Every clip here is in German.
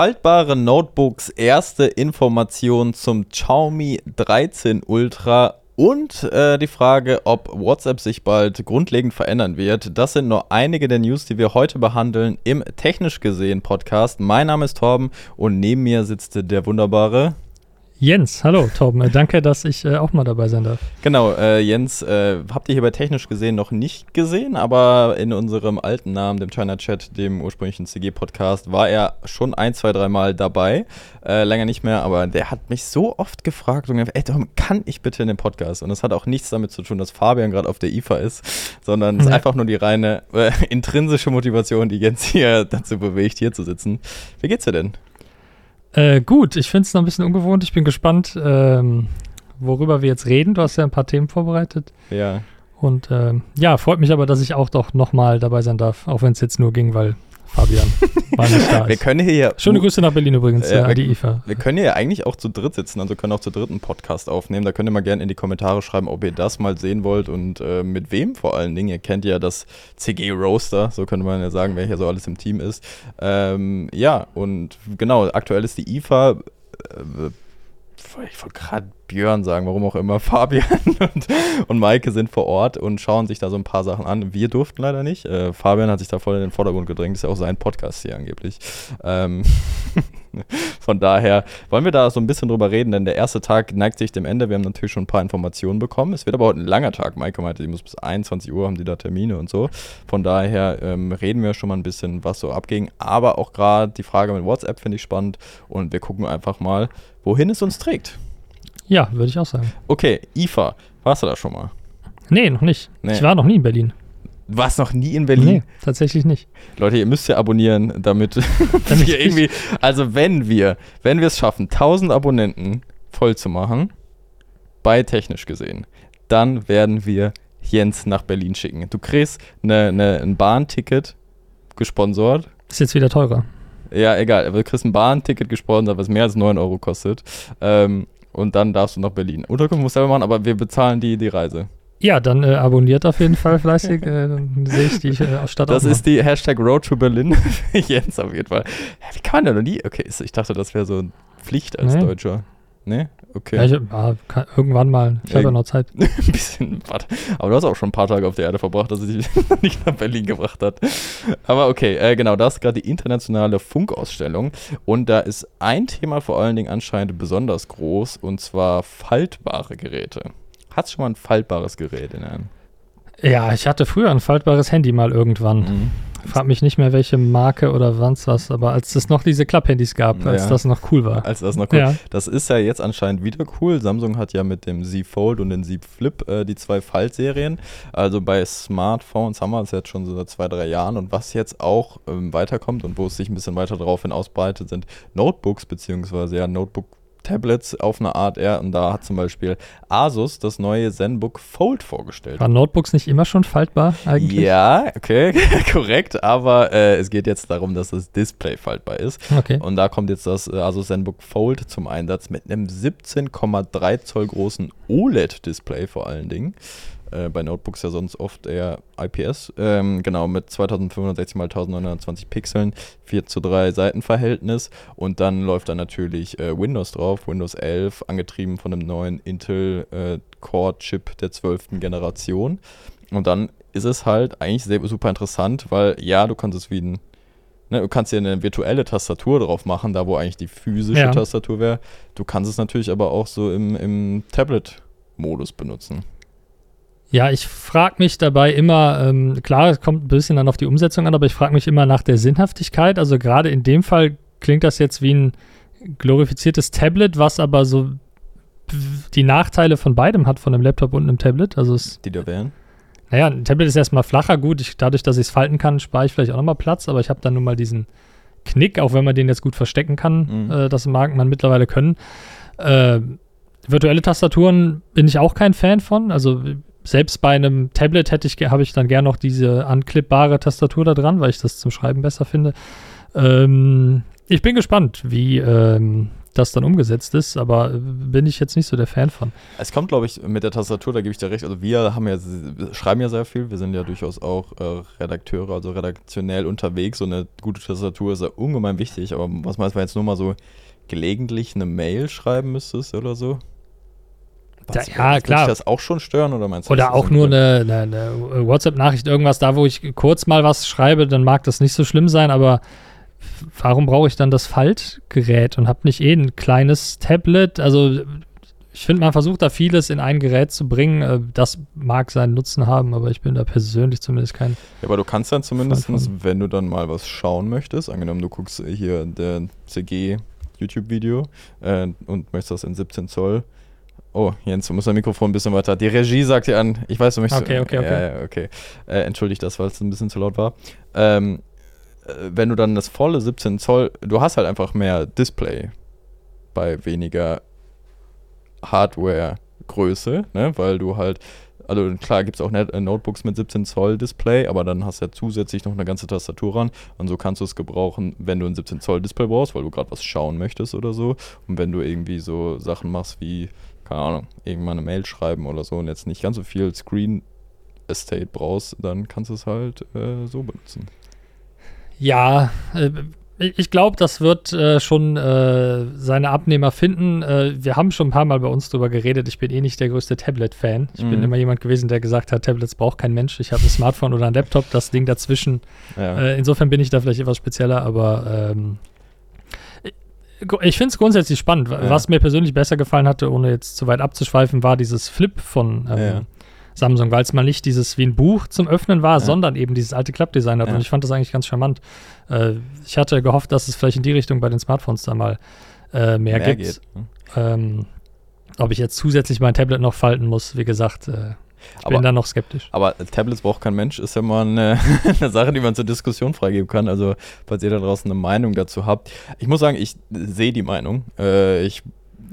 Faltbare Notebooks, erste Information zum Xiaomi 13 Ultra und äh, die Frage, ob WhatsApp sich bald grundlegend verändern wird. Das sind nur einige der News, die wir heute behandeln im Technisch gesehen Podcast. Mein Name ist Torben und neben mir sitzt der wunderbare Jens, hallo Torben, äh, danke, dass ich äh, auch mal dabei sein darf. Genau, äh, Jens, äh, habt ihr hier bei technisch gesehen noch nicht gesehen, aber in unserem alten Namen, dem China Chat, dem ursprünglichen CG-Podcast, war er schon ein, zwei, dreimal dabei. Äh, länger nicht mehr, aber der hat mich so oft gefragt und gesagt, ey Torben, kann ich bitte in den Podcast? Und das hat auch nichts damit zu tun, dass Fabian gerade auf der IFA ist, sondern es ja. ist einfach nur die reine äh, intrinsische Motivation, die Jens hier dazu bewegt, hier zu sitzen. Wie geht's dir denn? Äh, gut, ich finde es noch ein bisschen ungewohnt. Ich bin gespannt, ähm, worüber wir jetzt reden. Du hast ja ein paar Themen vorbereitet. Ja. Und ähm, ja, freut mich aber, dass ich auch doch nochmal dabei sein darf, auch wenn es jetzt nur ging, weil Fabian war nicht da. wir können hier. Schöne Grüße nach Berlin übrigens, ja, äh, die IFA. Wir können hier eigentlich auch zu dritt sitzen, also können auch zu dritt einen Podcast aufnehmen. Da könnt ihr mal gerne in die Kommentare schreiben, ob ihr das mal sehen wollt und äh, mit wem vor allen Dingen. Ihr kennt ja das CG Roaster, so könnte man ja sagen, wer hier so alles im Team ist. Ähm, ja, und genau, aktuell ist die IFA. Äh, ich wollte gerade Björn sagen, warum auch immer. Fabian und, und Maike sind vor Ort und schauen sich da so ein paar Sachen an. Wir durften leider nicht. Äh, Fabian hat sich da voll in den Vordergrund gedrängt. Ist ja auch sein Podcast hier angeblich. Ähm Von daher wollen wir da so ein bisschen drüber reden, denn der erste Tag neigt sich dem Ende. Wir haben natürlich schon ein paar Informationen bekommen. Es wird aber heute ein langer Tag. Maike meinte, die muss bis 21 Uhr haben die da Termine und so. Von daher ähm, reden wir schon mal ein bisschen, was so abging. Aber auch gerade die Frage mit WhatsApp finde ich spannend und wir gucken einfach mal, wohin es uns trägt. Ja, würde ich auch sagen. Okay, IFA, warst du da schon mal? Nee, noch nicht. Nee. Ich war noch nie in Berlin. Warst noch nie in Berlin? Nee, tatsächlich nicht. Leute, ihr müsst ja abonnieren, damit, damit wir irgendwie, also wenn wir, wenn wir es schaffen, 1000 Abonnenten voll zu machen, bei technisch gesehen, dann werden wir Jens nach Berlin schicken. Du kriegst eine, eine, ein Bahnticket gesponsert. Ist jetzt wieder teurer. Ja, egal. Aber du kriegst ein Bahnticket gesponsert, was mehr als 9 Euro kostet. Ähm, und dann darfst du nach Berlin. Unterkunft musst du selber machen, aber wir bezahlen die, die Reise. Ja, dann äh, abonniert auf jeden Fall fleißig. Äh, dann sehe ich die äh, Stadt Das ist die Hashtag Road to Berlin. Jens auf jeden Fall. Wie kann man da noch nie? Okay, ich dachte, das wäre so Pflicht als nee. Deutscher. Nee? Okay. Ja, ich, ah, kann, irgendwann mal. Ich habe ja noch Zeit. ein bisschen, warte. Aber du hast auch schon ein paar Tage auf der Erde verbracht, dass es dich nicht nach Berlin gebracht hat. Aber okay, äh, genau, das ist gerade die internationale Funkausstellung. Und da ist ein Thema vor allen Dingen anscheinend besonders groß, und zwar faltbare Geräte. Hast du schon mal ein faltbares Gerät in Hand? Ja, ich hatte früher ein faltbares Handy mal irgendwann. Mhm. Frag mich nicht mehr, welche Marke oder sonst was, aber als es noch diese Klapphandys gab, als das noch cool war. Als das noch cool ja. Das ist ja jetzt anscheinend wieder cool. Samsung hat ja mit dem Z Fold und dem Z Flip äh, die zwei Faltserien. Also bei Smartphones haben wir es jetzt schon so seit zwei, drei Jahren. Und was jetzt auch ähm, weiterkommt und wo es sich ein bisschen weiter darauf hin ausbreitet, sind Notebooks, beziehungsweise ja Notebook Tablets auf eine Art eher. Und da hat zum Beispiel Asus das neue ZenBook Fold vorgestellt. Waren Notebooks nicht immer schon faltbar eigentlich? Ja, okay, korrekt. Aber äh, es geht jetzt darum, dass das Display faltbar ist. Okay. Und da kommt jetzt das äh, Asus ZenBook Fold zum Einsatz mit einem 17,3 Zoll großen OLED-Display vor allen Dingen. Äh, bei Notebooks ja sonst oft eher IPS. Ähm, genau, mit 2560 x 1920 Pixeln, 4 zu 3 Seitenverhältnis und dann läuft da natürlich äh, Windows drauf, Windows 11, angetrieben von einem neuen Intel äh, Core Chip der 12. Generation. Und dann ist es halt eigentlich sehr, super interessant, weil ja, du kannst es wie ein Ne, du kannst dir eine virtuelle Tastatur drauf machen, da wo eigentlich die physische ja. Tastatur wäre. Du kannst es natürlich aber auch so im, im Tablet-Modus benutzen. Ja, ich frage mich dabei immer, ähm, klar, es kommt ein bisschen dann auf die Umsetzung an, aber ich frage mich immer nach der Sinnhaftigkeit. Also gerade in dem Fall klingt das jetzt wie ein glorifiziertes Tablet, was aber so die Nachteile von beidem hat, von einem Laptop und einem Tablet. Also es, die da wären? Naja, ein Tablet ist erstmal flacher, gut, ich, dadurch, dass ich es falten kann, spare ich vielleicht auch nochmal Platz, aber ich habe dann nun mal diesen Knick, auch wenn man den jetzt gut verstecken kann, mhm. äh, das mag man mittlerweile können. Äh, virtuelle Tastaturen bin ich auch kein Fan von. Also selbst bei einem Tablet hätte ich, habe ich dann gern noch diese anklippbare Tastatur da dran, weil ich das zum Schreiben besser finde. Ähm, ich bin gespannt, wie ähm, das dann umgesetzt ist, aber äh, bin ich jetzt nicht so der Fan von. Es kommt, glaube ich, mit der Tastatur, da gebe ich dir recht. Also wir haben ja, schreiben ja sehr viel, wir sind ja durchaus auch äh, Redakteure, also redaktionell unterwegs. Und eine gute Tastatur ist ja ungemein wichtig, aber was meinst du, wenn jetzt nur mal so gelegentlich eine Mail schreiben müsstest oder so? Da, ja, klar. das auch schon stören oder meinst du? Oder auch nur eine, eine, eine WhatsApp-Nachricht, irgendwas da, wo ich kurz mal was schreibe, dann mag das nicht so schlimm sein, aber warum brauche ich dann das Faltgerät und habe nicht eh ein kleines Tablet? Also ich finde, man versucht da vieles in ein Gerät zu bringen. Äh, das mag seinen Nutzen haben, aber ich bin da persönlich zumindest kein. Ja, aber du kannst dann zumindest, wenn du dann mal was schauen möchtest, angenommen du guckst hier der CG YouTube-Video äh, und möchtest das in 17 Zoll Oh, Jens, du musst dein Mikrofon ein bisschen weiter. Die Regie sagt dir an. Ich weiß, du möchtest. Okay, okay, okay. Ja, ja, okay. Äh, entschuldigt das, weil es ein bisschen zu laut war. Ähm, äh, wenn du dann das volle 17 Zoll, du hast halt einfach mehr Display bei weniger Hardware-Größe, ne? weil du halt also klar gibt es auch Net äh, Notebooks mit 17 Zoll Display, aber dann hast du ja zusätzlich noch eine ganze Tastatur ran und so kannst du es gebrauchen, wenn du ein 17 Zoll Display brauchst, weil du gerade was schauen möchtest oder so und wenn du irgendwie so Sachen machst wie keine Ahnung, irgendwann eine Mail schreiben oder so und jetzt nicht ganz so viel Screen Estate brauchst, dann kannst du es halt äh, so benutzen. Ja, äh, ich glaube, das wird äh, schon äh, seine Abnehmer finden. Äh, wir haben schon ein paar Mal bei uns drüber geredet. Ich bin eh nicht der größte Tablet-Fan. Ich mhm. bin immer jemand gewesen, der gesagt hat, Tablets braucht kein Mensch. Ich habe ein Smartphone oder ein Laptop, das Ding dazwischen. Ja. Äh, insofern bin ich da vielleicht etwas spezieller, aber ähm, ich finde es grundsätzlich spannend. Ja. Was mir persönlich besser gefallen hatte, ohne jetzt zu weit abzuschweifen, war dieses Flip von ähm, ja. Samsung, weil es mal nicht dieses wie ein Buch zum Öffnen war, ja. sondern eben dieses alte Klappdesign hat. Und ich fand das eigentlich ganz charmant. Äh, ich hatte gehofft, dass es vielleicht in die Richtung bei den Smartphones da mal äh, mehr, mehr, gibt. Geht, ne? ähm, ob ich jetzt zusätzlich mein Tablet noch falten muss, wie gesagt, äh, ich aber, bin da noch skeptisch. Aber Tablets braucht kein Mensch, ist ja mal eine, eine, Sache, die man zur Diskussion freigeben kann. Also, falls ihr da draußen eine Meinung dazu habt. Ich muss sagen, ich sehe die Meinung. Äh, ich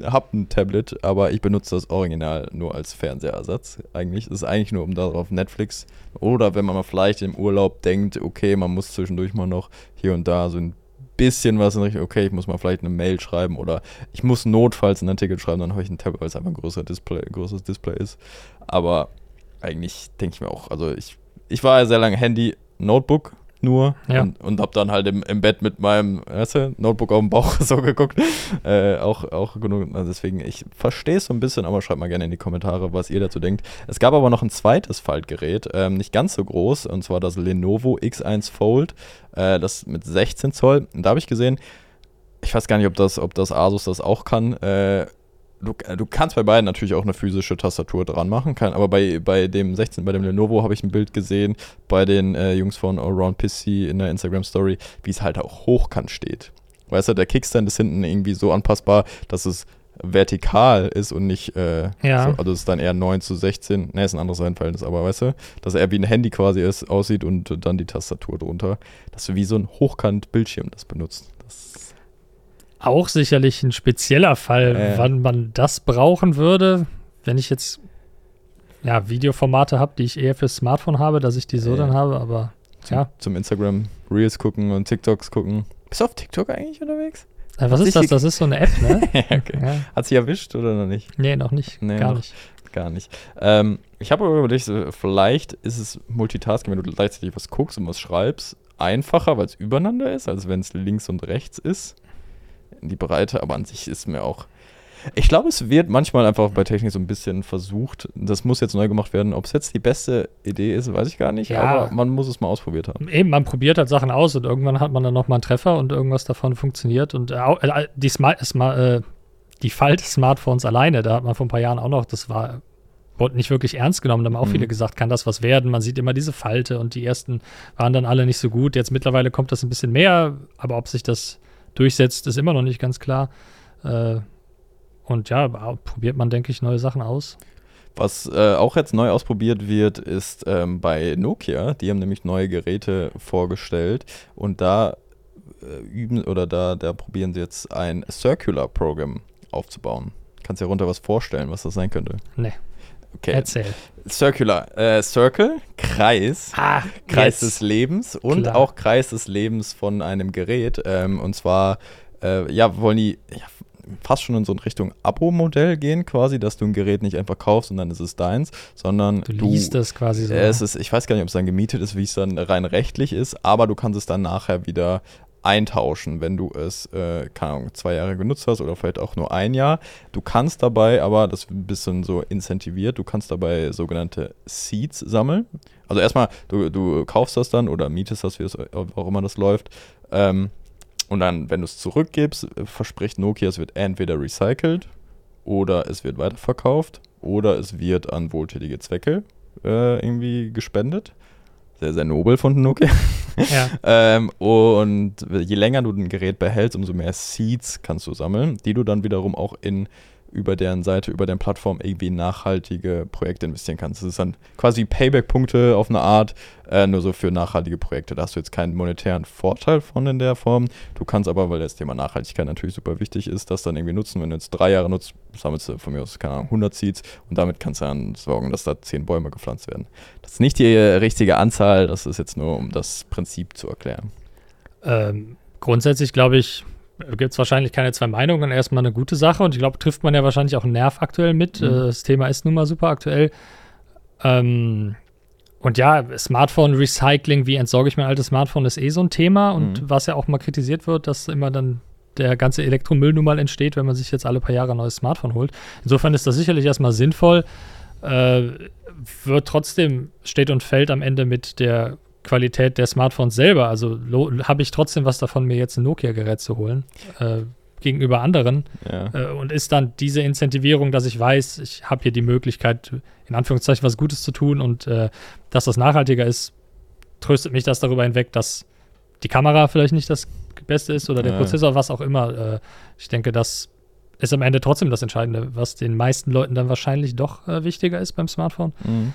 habe ein Tablet, aber ich benutze das Original nur als Fernsehersatz. Eigentlich ist es eigentlich nur um darauf Netflix oder wenn man mal vielleicht im Urlaub denkt, okay, man muss zwischendurch mal noch hier und da so ein bisschen was in Richtung, okay, ich muss mal vielleicht eine Mail schreiben oder ich muss notfalls einen Artikel schreiben, dann habe ich ein Tablet, weil es einfach ein größer Display, größeres Display ist. Aber eigentlich denke ich mir auch, also ich, ich war ja sehr lange Handy, Notebook nur ja. und, und habe dann halt im, im Bett mit meinem weißt du, Notebook auf dem Bauch so geguckt. Äh, auch, auch genug. Also deswegen, ich verstehe es so ein bisschen, aber schreibt mal gerne in die Kommentare, was ihr dazu denkt. Es gab aber noch ein zweites Faltgerät, ähm, nicht ganz so groß, und zwar das Lenovo X1 Fold, äh, das mit 16 Zoll. Und da habe ich gesehen, ich weiß gar nicht, ob das, ob das Asus das auch kann. Äh, du, du kannst bei beiden natürlich auch eine physische Tastatur dran machen, kann, aber bei, bei dem 16, bei dem Lenovo habe ich ein Bild gesehen, bei den äh, Jungs von Around PC in der Instagram Story, wie es halt auch hochkant steht. Weißt du, der Kickstand ist hinten irgendwie so anpassbar, dass es vertikal ist und nicht, äh, ja. so, also es ist dann eher 9 zu 16, ne, ist ein anderes Reihenverhältnis, aber weißt du, dass er wie ein Handy quasi ist, aussieht und dann die Tastatur drunter, dass du wie so ein Hochkant-Bildschirm das benutzt. Das auch sicherlich ein spezieller Fall, äh. wann man das brauchen würde. Wenn ich jetzt ja, Videoformate habe, die ich eher fürs Smartphone habe, dass ich die so äh. dann habe, aber zum, ja. Zum Instagram Reels gucken und TikToks gucken. Bist du auf TikTok eigentlich unterwegs? Ja, was Hat ist das? Das ist so eine App, ne? okay. ja. Hat sie erwischt oder noch nicht? Nee, noch nicht. Nee, gar noch, nicht. Gar nicht. Ähm, ich habe aber überlegt, vielleicht ist es Multitasking, wenn du gleichzeitig was guckst und was schreibst, einfacher, weil es übereinander ist, als wenn es links und rechts ist in die Breite, aber an sich ist mir auch. Ich glaube, es wird manchmal einfach bei Technik so ein bisschen versucht. Das muss jetzt neu gemacht werden. Ob es jetzt die beste Idee ist, weiß ich gar nicht. Ja. Aber man muss es mal ausprobiert haben. Eben, man probiert halt Sachen aus und irgendwann hat man dann nochmal einen Treffer und irgendwas davon funktioniert. Und äh, äh die, Smart, äh, die Falt-Smartphones alleine, da hat man vor ein paar Jahren auch noch, das war wurde nicht wirklich ernst genommen. Da haben auch mhm. viele gesagt, kann das was werden? Man sieht immer diese Falte und die ersten waren dann alle nicht so gut. Jetzt mittlerweile kommt das ein bisschen mehr, aber ob sich das durchsetzt, ist immer noch nicht ganz klar. Äh, und ja, probiert man, denke ich, neue Sachen aus. Was äh, auch jetzt neu ausprobiert wird, ist ähm, bei Nokia. Die haben nämlich neue Geräte vorgestellt und da äh, üben oder da, da probieren sie jetzt ein Circular Program aufzubauen. Kannst du dir runter was vorstellen, was das sein könnte? Nee. Okay. Erzähl. Circular. Äh, Circle, Kreis. Ah, Kreis yes. des Lebens und Klar. auch Kreis des Lebens von einem Gerät. Ähm, und zwar, äh, ja, wollen die, ja, fast schon in so eine Richtung Abo-Modell gehen, quasi, dass du ein Gerät nicht einfach kaufst und dann ist es deins, sondern du liest es quasi so. Es ist, ich weiß gar nicht, ob es dann gemietet ist, wie es dann rein rechtlich ist, aber du kannst es dann nachher wieder eintauschen, wenn du es, äh, keine Ahnung, zwei Jahre genutzt hast oder vielleicht auch nur ein Jahr. Du kannst dabei, aber das ist ein bisschen so incentiviert, du kannst dabei sogenannte Seeds sammeln. Also erstmal, du, du kaufst das dann oder mietest das, wie es auch immer das läuft. Ähm, und dann, wenn du es zurückgibst, verspricht Nokia, es wird entweder recycelt oder es wird weiterverkauft oder es wird an wohltätige Zwecke äh, irgendwie gespendet. Sehr, sehr nobel von Nokia. Ja. ähm, und je länger du ein Gerät behältst, umso mehr Seeds kannst du sammeln, die du dann wiederum auch in über deren Seite, über deren Plattform irgendwie nachhaltige Projekte investieren kannst. Das ist dann quasi Payback-Punkte auf eine Art, äh, nur so für nachhaltige Projekte. Da hast du jetzt keinen monetären Vorteil von in der Form. Du kannst aber, weil das Thema Nachhaltigkeit natürlich super wichtig ist, das dann irgendwie nutzen. Wenn du jetzt drei Jahre nutzt, sammelst du von mir aus, keine Ahnung, 100 Seeds und damit kannst du dann sorgen, dass da 10 Bäume gepflanzt werden. Das ist nicht die richtige Anzahl, das ist jetzt nur, um das Prinzip zu erklären. Ähm, grundsätzlich glaube ich, gibt es wahrscheinlich keine zwei Meinungen. Erstmal eine gute Sache und ich glaube, trifft man ja wahrscheinlich auch einen Nerv aktuell mit. Mhm. Äh, das Thema ist nun mal super aktuell. Ähm, und ja, Smartphone Recycling, wie entsorge ich mein altes Smartphone, ist eh so ein Thema und mhm. was ja auch mal kritisiert wird, dass immer dann der ganze Elektromüll nun mal entsteht, wenn man sich jetzt alle paar Jahre ein neues Smartphone holt. Insofern ist das sicherlich erstmal sinnvoll. Äh, wird trotzdem, steht und fällt am Ende mit der Qualität der Smartphones selber. Also habe ich trotzdem was davon, mir jetzt ein Nokia-Gerät zu holen. Äh, gegenüber anderen ja. äh, und ist dann diese Incentivierung, dass ich weiß, ich habe hier die Möglichkeit, in Anführungszeichen was Gutes zu tun und äh, dass das nachhaltiger ist, tröstet mich das darüber hinweg, dass die Kamera vielleicht nicht das Beste ist oder der ja. Prozessor, was auch immer. Äh, ich denke, das ist am Ende trotzdem das Entscheidende, was den meisten Leuten dann wahrscheinlich doch äh, wichtiger ist beim Smartphone. Mhm.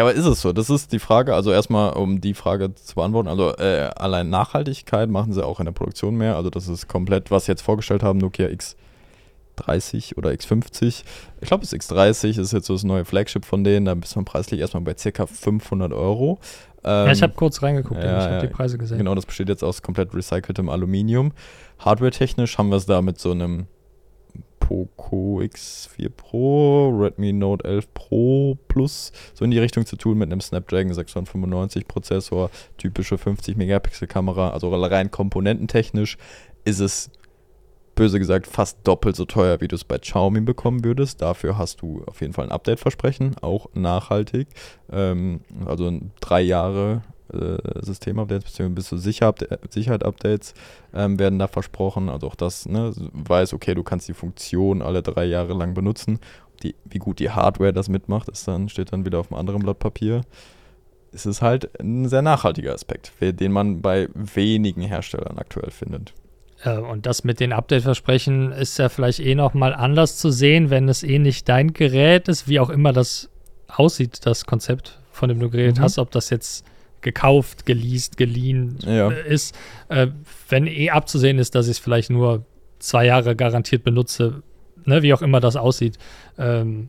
Ja, aber ist es so? Das ist die Frage. Also erstmal, um die Frage zu beantworten. Also äh, allein Nachhaltigkeit machen sie auch in der Produktion mehr. Also das ist komplett, was sie jetzt vorgestellt haben, Nokia X30 oder X50. Ich glaube, das X30 ist jetzt so das neue Flagship von denen. Da bist man preislich erstmal bei ca. 500 Euro. Ähm, ja, ich habe kurz reingeguckt, ja, ich habe die Preise gesehen. Genau, das besteht jetzt aus komplett recyceltem Aluminium. Hardware-technisch haben wir es da mit so einem Poco X4 Pro, Redmi Note 11 Pro Plus, so in die Richtung zu tun mit einem Snapdragon 695 Prozessor, typische 50 Megapixel Kamera, also rein komponententechnisch ist es böse gesagt fast doppelt so teuer, wie du es bei Xiaomi bekommen würdest. Dafür hast du auf jeden Fall ein Update-Versprechen, auch nachhaltig. Ähm, also drei Jahre System-Updates bzw. bis zu Sicherheit-Updates ähm, werden da versprochen. Also auch das ne, weiß, okay, du kannst die Funktion alle drei Jahre lang benutzen. Die, wie gut die Hardware das mitmacht, ist dann, steht dann wieder auf einem anderen Blatt Papier. Es ist halt ein sehr nachhaltiger Aspekt, den man bei wenigen Herstellern aktuell findet. Und das mit den Update-Versprechen ist ja vielleicht eh nochmal anders zu sehen, wenn es eh nicht dein Gerät ist, wie auch immer das aussieht, das Konzept, von dem du geredet mhm. hast, ob das jetzt gekauft, geleast, geliehen ja. Äh, ist, äh, wenn eh abzusehen ist, dass ich es vielleicht nur zwei Jahre garantiert benutze, ne, wie auch immer das aussieht, ähm,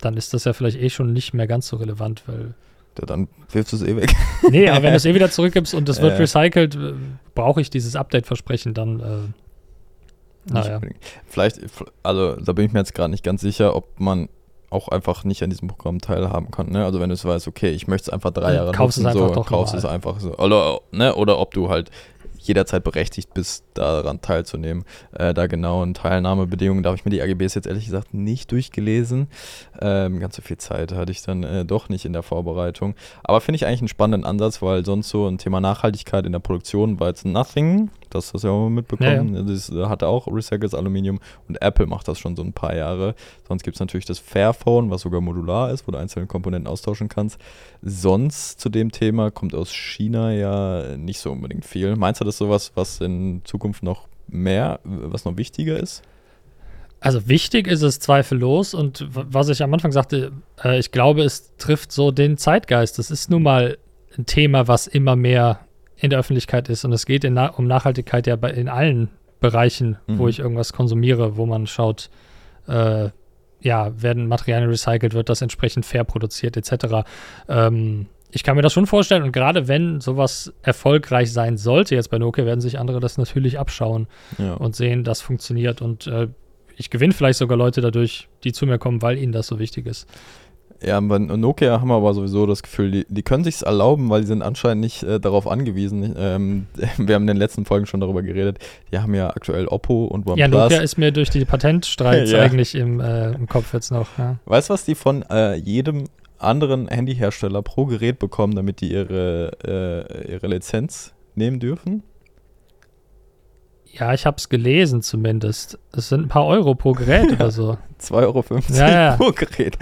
dann ist das ja vielleicht eh schon nicht mehr ganz so relevant, weil. Ja, dann wirfst du es eh weg. nee, aber wenn du es eh wieder zurückgibst und es wird äh. recycelt, äh, brauche ich dieses Update-Versprechen dann. Äh, naja. Vielleicht, also da bin ich mir jetzt gerade nicht ganz sicher, ob man auch einfach nicht an diesem Programm teilhaben kann. Ne? Also wenn du es weißt, okay, ich möchte es einfach drei Jahre kaufst nutzen, es einfach so, kaufst es einfach so. Oder, ne? oder ob du halt jederzeit berechtigt bist, daran teilzunehmen. Äh, da genauen Teilnahmebedingungen, da habe ich mir die AGBs jetzt ehrlich gesagt nicht durchgelesen. Ähm, ganz so viel Zeit hatte ich dann äh, doch nicht in der Vorbereitung. Aber finde ich eigentlich einen spannenden Ansatz, weil sonst so ein Thema Nachhaltigkeit in der Produktion war jetzt Nothing. Das hast du ja auch mitbekommen. Ja, ja. Das hat auch recyceltes Aluminium und Apple macht das schon so ein paar Jahre. Sonst gibt es natürlich das Fairphone, was sogar modular ist, wo du einzelne Komponenten austauschen kannst. Sonst zu dem Thema kommt aus China ja nicht so unbedingt viel. Meinst du das sowas, was in Zukunft noch mehr, was noch wichtiger ist? Also wichtig ist es zweifellos und was ich am Anfang sagte, äh, ich glaube, es trifft so den Zeitgeist. Das ist nun mal ein Thema, was immer mehr in der Öffentlichkeit ist und es geht Na um Nachhaltigkeit ja bei, in allen Bereichen, mhm. wo ich irgendwas konsumiere, wo man schaut, äh, ja, werden Materialien recycelt, wird das entsprechend fair produziert etc. Ähm, ich kann mir das schon vorstellen und gerade wenn sowas erfolgreich sein sollte, jetzt bei Nokia, werden sich andere das natürlich abschauen Ja. und sehen, das funktioniert und äh, ich gewinne vielleicht sogar Leute dadurch, die zu mir kommen, weil ihnen das so wichtig ist. Ja, bei Nokia haben wir aber sowieso das Gefühl, die, die können sich's erlauben, weil die sind anscheinend nicht äh, darauf angewiesen. Ähm, wir haben in den letzten Folgen schon darüber geredet. Die haben ja aktuell Oppo und OnePlus. Ja, Nokia ist mir durch die Patentstreits Ja. eigentlich im, äh, im Kopf jetzt noch. Ja. Weißt du, was die von äh, jedem anderen Handyhersteller pro Gerät bekommen, damit die ihre, äh, ihre Lizenz nehmen dürfen? Ja, ich habe es gelesen zumindest. Es sind ein paar Euro pro Gerät oder so. 2,50 Euro Ja, ja. pro Gerät.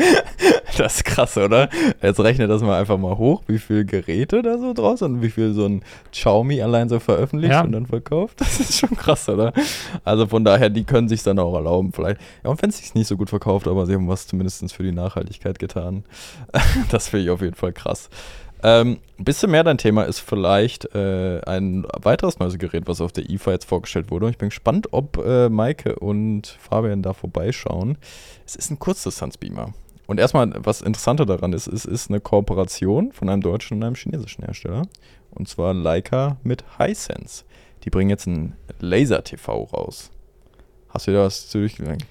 Das ist krass, oder? Jetzt rechne das mal einfach mal hoch, wie viele Geräte da so draus und wie viel so ein Xiaomi allein so veröffentlicht Ja. und dann verkauft. Das ist schon krass, oder? Also von daher, die können sich dann auch erlauben, vielleicht. Ja, und wenn es sich nicht so gut verkauft, aber sie haben was zumindest für die Nachhaltigkeit getan. Das finde ich auf jeden Fall krass. Ähm, ein bisschen mehr dein Thema ist vielleicht äh, ein weiteres neues Gerät, was auf der IFA jetzt vorgestellt wurde. Und ich bin gespannt, ob äh, Maike und Fabian da vorbeischauen. Es ist ein Kurzdistanzbeamer. Und erstmal, was interessanter daran ist, es ist eine Kooperation von einem deutschen und einem chinesischen Hersteller. Und zwar Leica mit Hisense. Die bringen jetzt ein Laser-TV raus. Hast du dir da was zu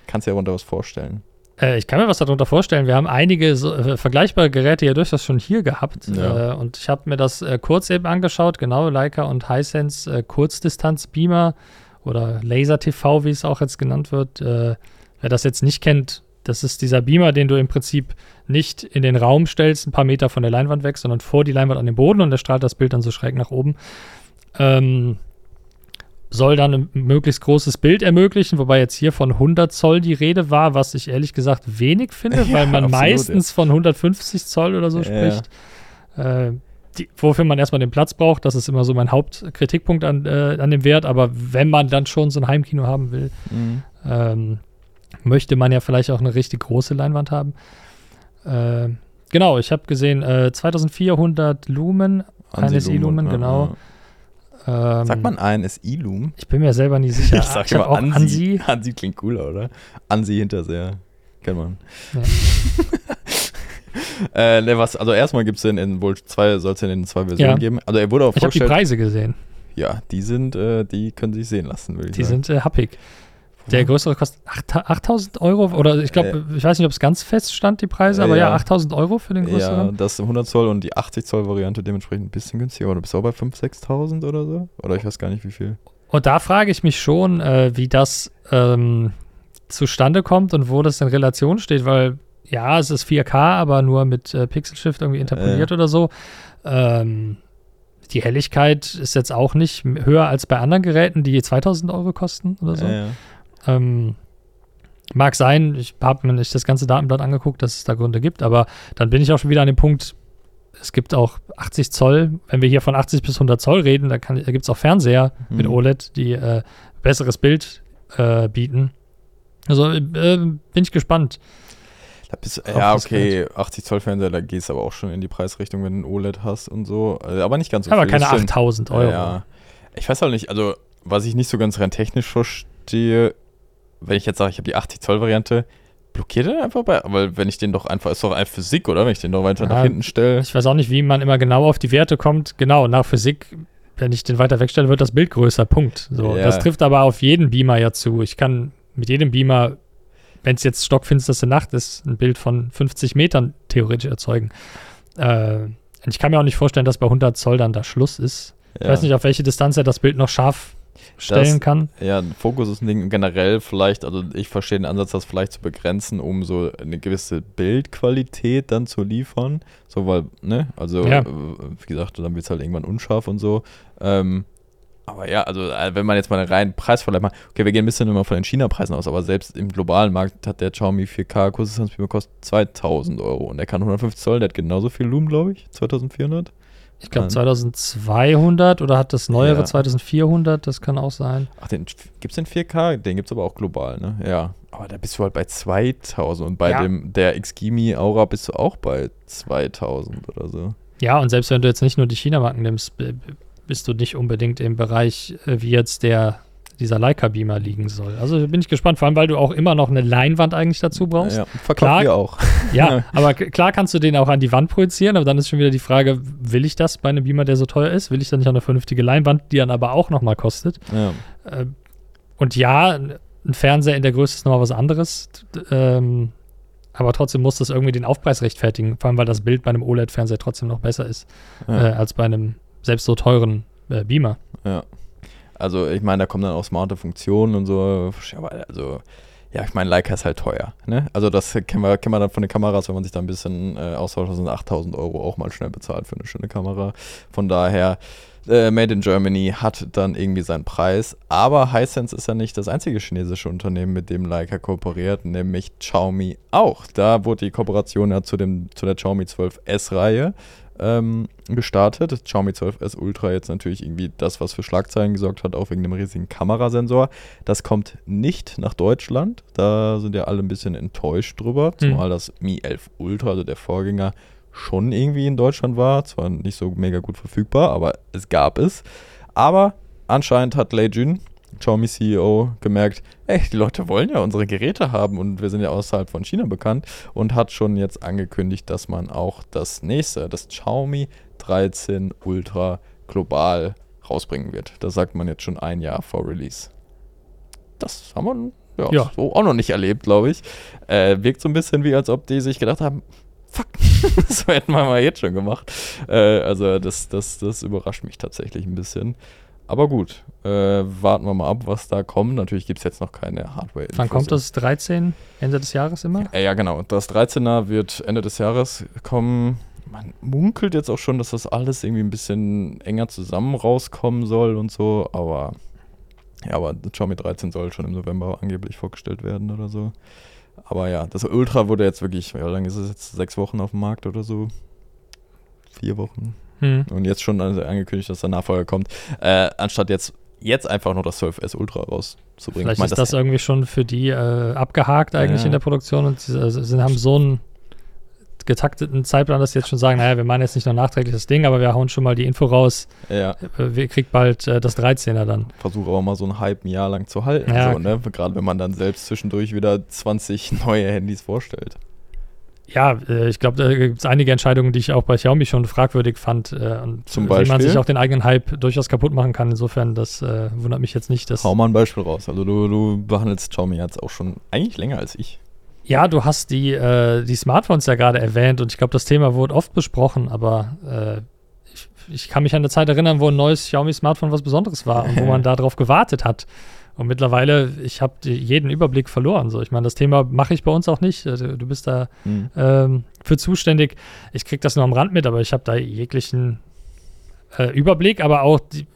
Kannst du dir darunter was vorstellen? Äh, ich kann mir was darunter vorstellen. Wir haben einige so, äh, vergleichbare Geräte ja durchaus schon hier gehabt. Ja. Äh, und ich habe mir das äh, kurz eben angeschaut. Genau, Leica und Hisense äh, Kurzdistanz-Beamer oder Laser-TV, wie es auch jetzt genannt wird. Äh, wer das jetzt nicht kennt, das ist dieser Beamer, den du im Prinzip nicht in den Raum stellst, ein paar Meter von der Leinwand weg, sondern vor die Leinwand an den Boden und der strahlt das Bild dann so schräg nach oben. Ähm, soll dann ein möglichst großes Bild ermöglichen, wobei jetzt hier von 100 Zoll die Rede war, was ich ehrlich gesagt wenig finde, Ja, weil man meistens von 150 Zoll oder so Ja. spricht. Äh, die, wofür man erstmal den Platz braucht, das ist immer so mein Hauptkritikpunkt an, äh, an dem Wert, aber wenn man dann schon so ein Heimkino haben will, Mhm. ähm, möchte man ja vielleicht auch eine richtig große Leinwand haben. Äh, genau, ich habe gesehen, äh, 2400 Lumen, ANSI-Lumen, genau. ja. Ähm, Sagt man ANSI-Lumen? Ich bin mir selber nie sicher. Ich sag hab immer auch Ansi. Ansi. Ansi klingt cooler, oder? Ansi Hinterseher. Kennt man. Ja. äh, ne, was, also erstmal gibt es den in wohl zwei, soll es den in zwei Versionen Ja. geben. Also er wurde auch Ich habe die. Preise gesehen. Ja, die sind, äh, die können sich sehen lassen, würde ich Die sagen. sind äh, happig. Der größere kostet 8 8000 Euro oder ich glaube, ich weiß nicht, ob es ganz fest stand, die Preise, Äh, aber ja, ja. 8000 Euro für den Ja, größeren. das 100 Zoll und die 80 Zoll Variante dementsprechend ein bisschen günstiger. Oder bist du auch bei 5.000, 6.000 oder so? Oder ich weiß gar nicht, wie viel. Und da frage ich mich schon, äh, wie das ähm, zustande kommt und wo das in Relation steht, weil ja, es ist 4K, aber nur mit äh, Pixel Shift irgendwie interpoliert oder so. Ähm, die Helligkeit ist jetzt auch nicht höher als bei anderen Geräten, die 2000 Euro kosten oder so. Ja, ja. Ähm, mag sein, ich habe mir nicht das ganze Datenblatt angeguckt, dass es da Gründe gibt, aber dann bin ich auch schon wieder an dem Punkt, es gibt auch 80 Zoll, wenn wir hier von 80 bis 100 Zoll reden, da, kann- da gibt es auch Fernseher mit Mhm. OLED, die äh, besseres Bild äh, bieten. Also äh, bin ich gespannt. Da bist, ja, okay, 80 Zoll Fernseher, da gehst du aber auch schon in die Preisrichtung, wenn du ein OLED hast und so. Äh, Aber nicht ganz so aber viel. keine das stimmt. 8000 Euro. Ja. Ich weiß halt nicht, also was ich nicht so ganz rein technisch verstehe, wenn ich jetzt sage, ich habe die 80 Zoll Variante, blockiert er einfach bei, weil wenn ich den doch einfach, ist doch einfach Physik, oder? Wenn ich den doch weiter Ja, nach hinten stelle. Ich weiß auch nicht, wie man immer genau auf die Werte kommt. Genau, nach Physik, wenn ich den weiter wegstelle, wird das Bild größer. Punkt. So, Ja. Das trifft aber auf jeden Beamer ja zu. Ich kann mit jedem Beamer, wenn es jetzt stockfinsterste Nacht ist, ein Bild von 50 Metern theoretisch erzeugen. Äh, und ich kann mir auch nicht vorstellen, dass bei 100 Zoll dann da Schluss ist. Ich Ja. weiß nicht, auf welche Distanz er das Bild noch scharf stellen kann. Ja, Fokus ist ein Ding generell vielleicht, also ich verstehe den Ansatz, das vielleicht zu begrenzen, um so eine gewisse Bildqualität dann zu liefern. So, weil, ne, also Ja. äh, wie gesagt, dann wird es halt irgendwann unscharf und so. Ähm, aber ja, also äh, wenn man jetzt mal einen reinen Preisvergleich macht, okay, wir gehen ein bisschen immer von den China-Preisen aus, aber selbst im globalen Markt hat der Xiaomi 4K Kurzdistanzbeamer kostet 2000 Euro und der kann 150 Zoll, der hat genauso viel Lumen, glaube ich, 2400. Ich glaube Nein. 2200 oder hat das neuere Ja. 2400, das kann auch sein. Ach, den gibt's den 4K? Den gibt's aber auch global, ne? Ja. Aber da bist du halt bei 2000 und bei Ja. dem der Xgimi Aura bist du auch bei 2000 oder so. Ja, und selbst wenn du jetzt nicht nur die China-Marken nimmst, bist du nicht unbedingt im Bereich äh, wie jetzt der dieser Leica-Beamer liegen soll. Also bin ich gespannt, vor allem, weil du auch immer noch eine Leinwand eigentlich dazu brauchst. Ja, verkaufen wir auch. Ja, aber klar kannst du den auch an die Wand projizieren, aber dann ist schon wieder die Frage, will ich das bei einem Beamer, der so teuer ist? Will ich dann nicht auch eine vernünftige Leinwand, die dann aber auch nochmal kostet? Ja. Äh, und ja, ein Fernseher in der Größe ist nochmal was anderes. Ähm, aber trotzdem muss das irgendwie den Aufpreis rechtfertigen, vor allem weil das Bild bei einem OLED-Fernseher trotzdem noch besser ist Ja. äh, als bei einem selbst so teuren äh, Beamer. Ja. Also ich meine, da kommen dann auch smarte Funktionen und so. Aber also, ja, ich meine, Leica ist halt teuer. Ne? Also das kennen wir, kennen wir dann von den Kameras, wenn man sich da ein bisschen äh, austauscht, sind 8000 Euro auch mal schnell bezahlt für eine schöne Kamera. Von daher, äh, Made in Germany hat dann irgendwie seinen Preis. Aber Hisense ist ja nicht das einzige chinesische Unternehmen, mit dem Leica kooperiert, nämlich Xiaomi auch. Da wurde die Kooperation ja zu, dem, zu der Xiaomi 12S-Reihe ähm, gestartet. Das Xiaomi 12S Ultra jetzt natürlich irgendwie das, was für Schlagzeilen gesorgt hat, auch wegen dem riesigen Kamerasensor. Das kommt nicht nach Deutschland. Da sind ja alle ein bisschen enttäuscht drüber, zumal das Mi 11 Ultra, also der Vorgänger, schon irgendwie in Deutschland war. Zwar nicht so mega gut verfügbar, aber es gab es. Aber anscheinend hat Lei Jun, Xiaomi CEO, gemerkt, ey, die Leute wollen ja unsere Geräte haben und wir sind ja außerhalb von China bekannt und hat schon jetzt angekündigt, dass man auch das nächste, das Xiaomi 13 Ultra global rausbringen wird. Das sagt man jetzt schon ein Jahr vor Release. Das haben wir ja, Ja. so auch noch nicht erlebt, glaube ich. Äh, wirkt so ein bisschen wie, als ob die sich gedacht haben, fuck, das hätten wir mal jetzt schon gemacht. Äh, also das, das, das überrascht mich tatsächlich ein bisschen. Aber gut, äh, warten wir mal ab, was da kommt. Natürlich gibt es jetzt noch keine hardware Wann kommt das? 13? Ende des Jahres immer? äh, ja, genau. Das 13er wird Ende des Jahres kommen. Man munkelt jetzt auch schon, dass das alles irgendwie ein bisschen enger zusammen rauskommen soll und so, aber ja, aber Xiaomi 13 soll schon im November angeblich vorgestellt werden oder so. Aber ja, das Ultra wurde jetzt wirklich, wie lange ist es jetzt? Sechs Wochen auf dem Markt oder so? Vier Wochen? Hm. Und jetzt schon angekündigt, dass der Nachfolger kommt. Äh, anstatt jetzt, jetzt einfach nur das 12S Ultra rauszubringen. Vielleicht Ich mein, ist das, irgendwie schon für die äh, abgehakt eigentlich Ja. in der Produktion und sie, also, sie haben so einen getakteten Zeitplan, dass sie jetzt schon sagen, naja, wir machen jetzt nicht nur nachträglich das Ding, aber wir hauen schon mal die Info raus, ja, äh, wir kriegt bald äh, das 13er dann. versuche aber mal so einen Hype ein Jahr lang zu halten. Ja, so, ne? Gerade wenn man dann selbst zwischendurch wieder 20 neue Handys vorstellt. Ja, äh, ich glaube, da gibt es einige Entscheidungen, die ich auch bei Xiaomi schon fragwürdig fand äh, und Zum wie man Beispiel? sich auch den eigenen Hype durchaus kaputt machen kann. Insofern, das äh, wundert mich jetzt nicht, dass Hau mal ein Beispiel raus. Also du, du behandelst Xiaomi jetzt auch schon eigentlich länger als ich. Ja, du hast die, äh, die Smartphones ja gerade erwähnt und ich glaube, das Thema wurde oft besprochen, aber äh, ich, ich kann mich an eine Zeit erinnern, wo ein neues Xiaomi-Smartphone was Besonderes war und wo man darauf gewartet hat. Und mittlerweile, ich habe jeden Überblick verloren. So, ich meine, das Thema mache ich bei uns auch nicht. Also, du bist da Hm. ähm, für zuständig. Ich kriege das nur am Rand mit, aber ich habe da jeglichen äh, Überblick, aber auch die,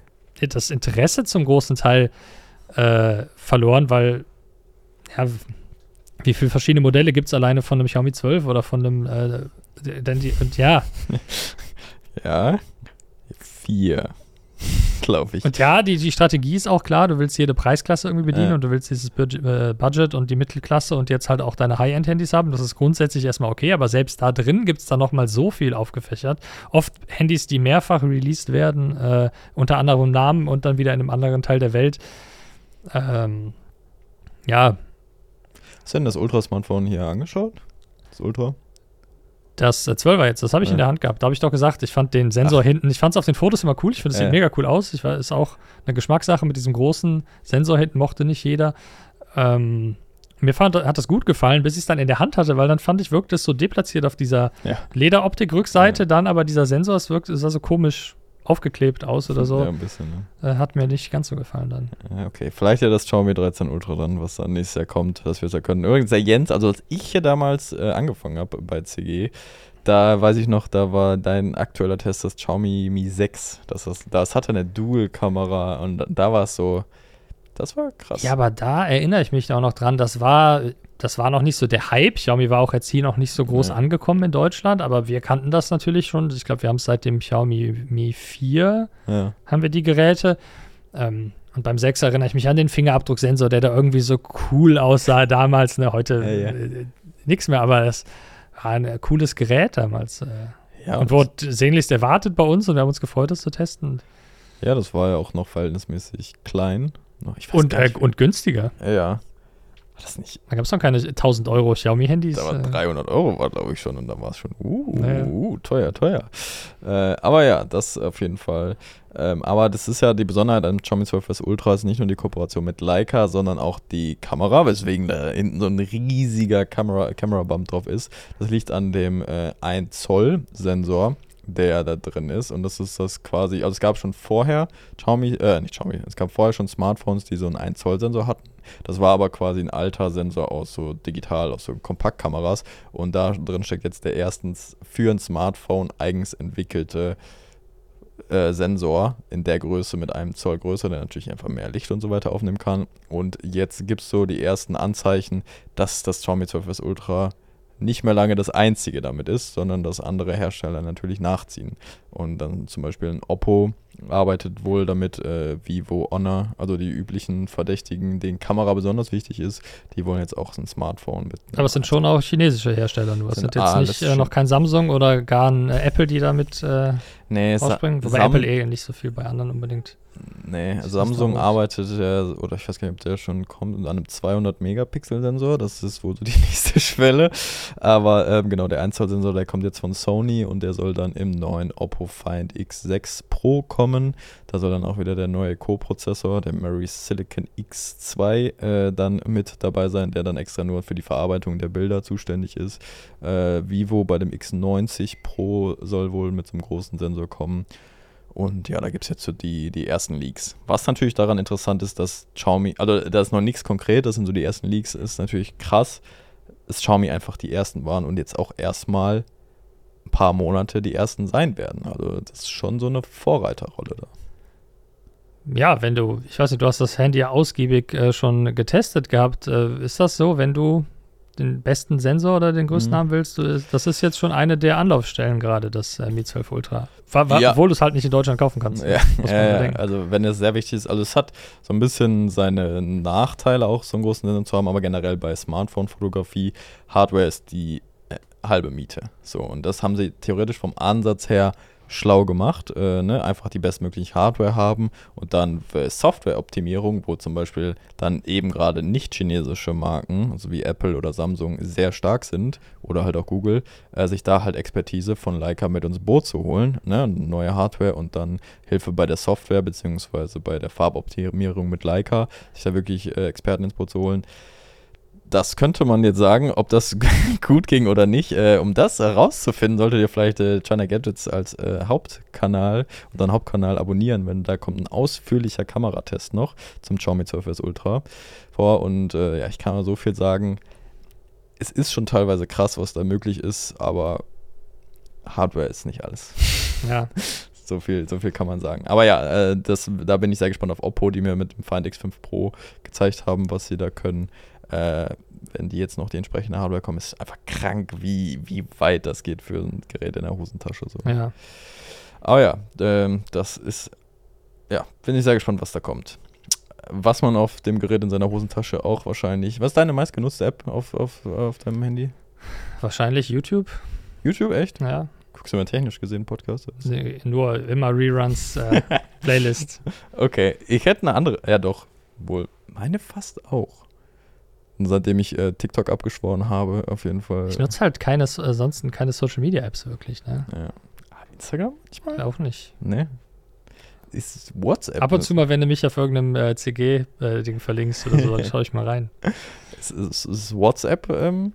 das Interesse zum großen Teil äh, verloren, weil ja, wie viele verschiedene Modelle gibt es alleine von einem Xiaomi 12 oder von einem äh, denn die, und ja, Ja. Vier. Glaube ich. und ja, die, die Strategie ist auch klar, du willst jede Preisklasse irgendwie bedienen Ja. und du willst dieses Budget, äh, Budget und die Mittelklasse und jetzt halt auch deine High-End-Handys haben. Das ist grundsätzlich erstmal okay, aber selbst da drin gibt es dann nochmal so viel aufgefächert. Oft Handys, die mehrfach released werden, äh, unter anderem Namen und dann wieder in einem anderen Teil der Welt. Ähm, ja, Hast du denn das Ultra-Smartphone hier angeschaut? Das Ultra? Das äh, 12er jetzt, das habe ich in Ja. der Hand gehabt. Da habe ich doch gesagt, ich fand den Sensor hinten, ich fand es auf den Fotos immer cool. Ich finde, es Ja. sieht mega cool aus. Ich war, ist auch eine Geschmackssache mit diesem großen Sensor hinten, mochte nicht jeder. Ähm, mir fand, hat das gut gefallen, bis ich es dann in der Hand hatte, weil dann fand ich, wirkt es so deplatziert auf dieser Ja. Lederoptik-Rückseite, dann aber dieser Sensor, es wirkt, es sah so komisch aufgeklebt aus oder Ja, so. ein bisschen, ne? Äh, hat mir nicht ganz so gefallen dann. Ja, okay. Vielleicht ja das Xiaomi 13 Ultra dann, was dann nächstes Jahr kommt, dass wir es ja können. Übrigens, der Jens, also als ich hier damals äh, angefangen habe bei CG, da weiß ich noch, da war dein aktueller Test das Xiaomi Mi 6. Das, das, das hatte eine Dual-Kamera und da war es so, das war krass. Ja, aber da erinnere ich mich auch noch dran, das war, das war noch nicht so der Hype. Xiaomi war auch jetzt hier noch nicht so groß Ja. angekommen in Deutschland, aber wir kannten das natürlich schon. Ich glaube, wir haben es seit dem Xiaomi Mi 4, ja. haben wir die Geräte. Ähm, und beim 6 erinnere ich mich an den Fingerabdrucksensor, der da irgendwie so cool aussah damals. Ne? Heute Ja, äh, nichts mehr, aber das war ein cooles Gerät damals. Äh. Ja, und wurde sehnlichst erwartet bei uns und wir haben uns gefreut, das zu testen. ja, das war ja auch noch verhältnismäßig klein. und, äh, und günstiger. Ja, ja. War das nicht? Da gab es noch keine 1000 Euro Xiaomi-Handys. Da war äh. 300 Euro war, glaube ich, schon. Und dann war es schon, uh, Naja. uh, teuer, teuer. Äh, aber ja, das auf jeden Fall. Ähm, aber das ist ja die Besonderheit an Xiaomi 12S Ultra, ist nicht nur die Kooperation mit Leica, sondern auch die Kamera, weswegen da hinten so ein riesiger Kamera, Kamera-Bump drauf ist. Das liegt an dem äh, 1 Zoll Sensor, der da drin ist. Und das ist das quasi, also es gab schon vorher Xiaomi, äh, nicht Xiaomi, es gab vorher schon Smartphones, die so einen 1 Zoll Sensor hatten. Das war aber quasi ein alter Sensor aus so digital, aus so Kompaktkameras. Und da drin steckt jetzt der erstens für ein Smartphone eigens entwickelte äh, Sensor in der Größe mit einem Zoll größer, der natürlich einfach mehr Licht und so weiter aufnehmen kann. Und jetzt gibt es so die ersten Anzeichen, dass das Xiaomi 12S Ultra nicht mehr lange das einzige damit ist, sondern dass andere Hersteller natürlich nachziehen. Und dann zum Beispiel ein Oppo arbeitet wohl damit, äh, Vivo, Honor, also die üblichen Verdächtigen, denen Kamera besonders wichtig ist, die wollen jetzt auch so ein Smartphone mit. Aber es sind schon auch chinesische Hersteller nur. Es Sind jetzt alles nicht äh, noch kein Samsung oder gar ein äh, Apple, die damit äh, Nee, rausbringen. Wobei Sam- Apple eh nicht so viel bei anderen unbedingt. Nee, Samsung arbeitet ja, oder ich weiß gar nicht, ob der schon kommt, an einem 200-Megapixel-Sensor. Das ist wohl so die nächste Schwelle. Aber ähm, genau, der 1-Zoll-Sensor, der kommt jetzt von Sony und der soll dann im neuen Oppo Find X6 Pro kommen. Da soll dann auch wieder der neue Co-Prozessor, der Mary Silicon X2, äh, dann mit dabei sein, der dann extra nur für die Verarbeitung der Bilder zuständig ist. Äh, Vivo bei dem X90 Pro soll wohl mit so einem großen Sensor kommen. Und ja, da gibt es jetzt so die, die ersten Leaks. Was natürlich daran interessant ist, dass Xiaomi, also da ist noch nichts konkret, das sind so die ersten Leaks, ist natürlich krass, dass Xiaomi einfach die ersten waren und jetzt auch erstmal paar Monate die ersten sein werden. Also das ist schon so eine Vorreiterrolle da. Ja, wenn du, ich weiß nicht, du hast das Handy ja ausgiebig äh, schon getestet gehabt. Äh, ist das so, wenn du den besten Sensor oder den größten Mhm. haben willst? Du, das ist jetzt schon eine der Anlaufstellen gerade, das äh, Mi 12 Ultra. Wa- wa- Ja. Obwohl du es halt nicht in Deutschland kaufen kannst. Ja, muss man ja, ja, also wenn es sehr wichtig ist, also es hat so ein bisschen seine Nachteile auch, so einen großen Sensor zu haben, aber generell bei Smartphone-Fotografie, Hardware ist die äh, halbe Miete. So, und das haben sie theoretisch vom Ansatz her schlau gemacht, äh, ne? einfach die bestmögliche Hardware haben und dann Softwareoptimierung, wo zum Beispiel dann eben gerade nicht chinesische Marken, also wie Apple oder Samsung, sehr stark sind oder halt auch Google, äh, sich da halt Expertise von Leica mit ins Boot zu holen, ne? neue Hardware und dann Hilfe bei der Software beziehungsweise bei der Farboptimierung mit Leica, sich da wirklich äh, Experten ins Boot zu holen. Das könnte man jetzt sagen, ob das gut ging oder nicht. Äh, um das herauszufinden, solltet ihr vielleicht äh, China Gadgets als äh, Hauptkanal und dann Hauptkanal abonnieren, wenn da kommt ein ausführlicher Kameratest noch zum Xiaomi 12S Ultra vor. Und äh, ja, ich kann nur so viel sagen. Es ist schon teilweise krass, was da möglich ist, aber Hardware ist nicht alles. Ja. So viel, so viel kann man sagen. Aber ja, äh, das, da bin ich sehr gespannt auf Oppo, die mir mit dem Find X5 Pro gezeigt haben, was sie da können. Äh, wenn die jetzt noch die entsprechende Hardware kommen, ist einfach krank, wie, wie weit das geht für ein Gerät in der Hosentasche. So. ja. Aber ja, ähm, das ist, ja, bin ich sehr gespannt, was da kommt. Was man auf dem Gerät in seiner Hosentasche auch wahrscheinlich. Was ist deine meistgenutzte App auf, auf, auf deinem Handy? Wahrscheinlich YouTube. YouTube, echt? Ja. Guckst du mal technisch gesehen Podcast? Nee, Nur immer Reruns, äh, Playlist. Okay, ich hätte eine andere. Ja, doch. Wohl. Meine fast auch. Und seitdem ich äh, TikTok abgeschworen habe, auf jeden Fall. Ich nutze halt keine, äh, sonst keine Social Media Apps wirklich, ne? ja. Ah, Instagram manchmal? Auch nicht. Nee. Ist WhatsApp. Ab und zu mal, wenn du mich auf irgendeinem äh, CG-Ding verlinkst oder so, dann schaue ich mal rein. Ist, ist, ist WhatsApp ähm,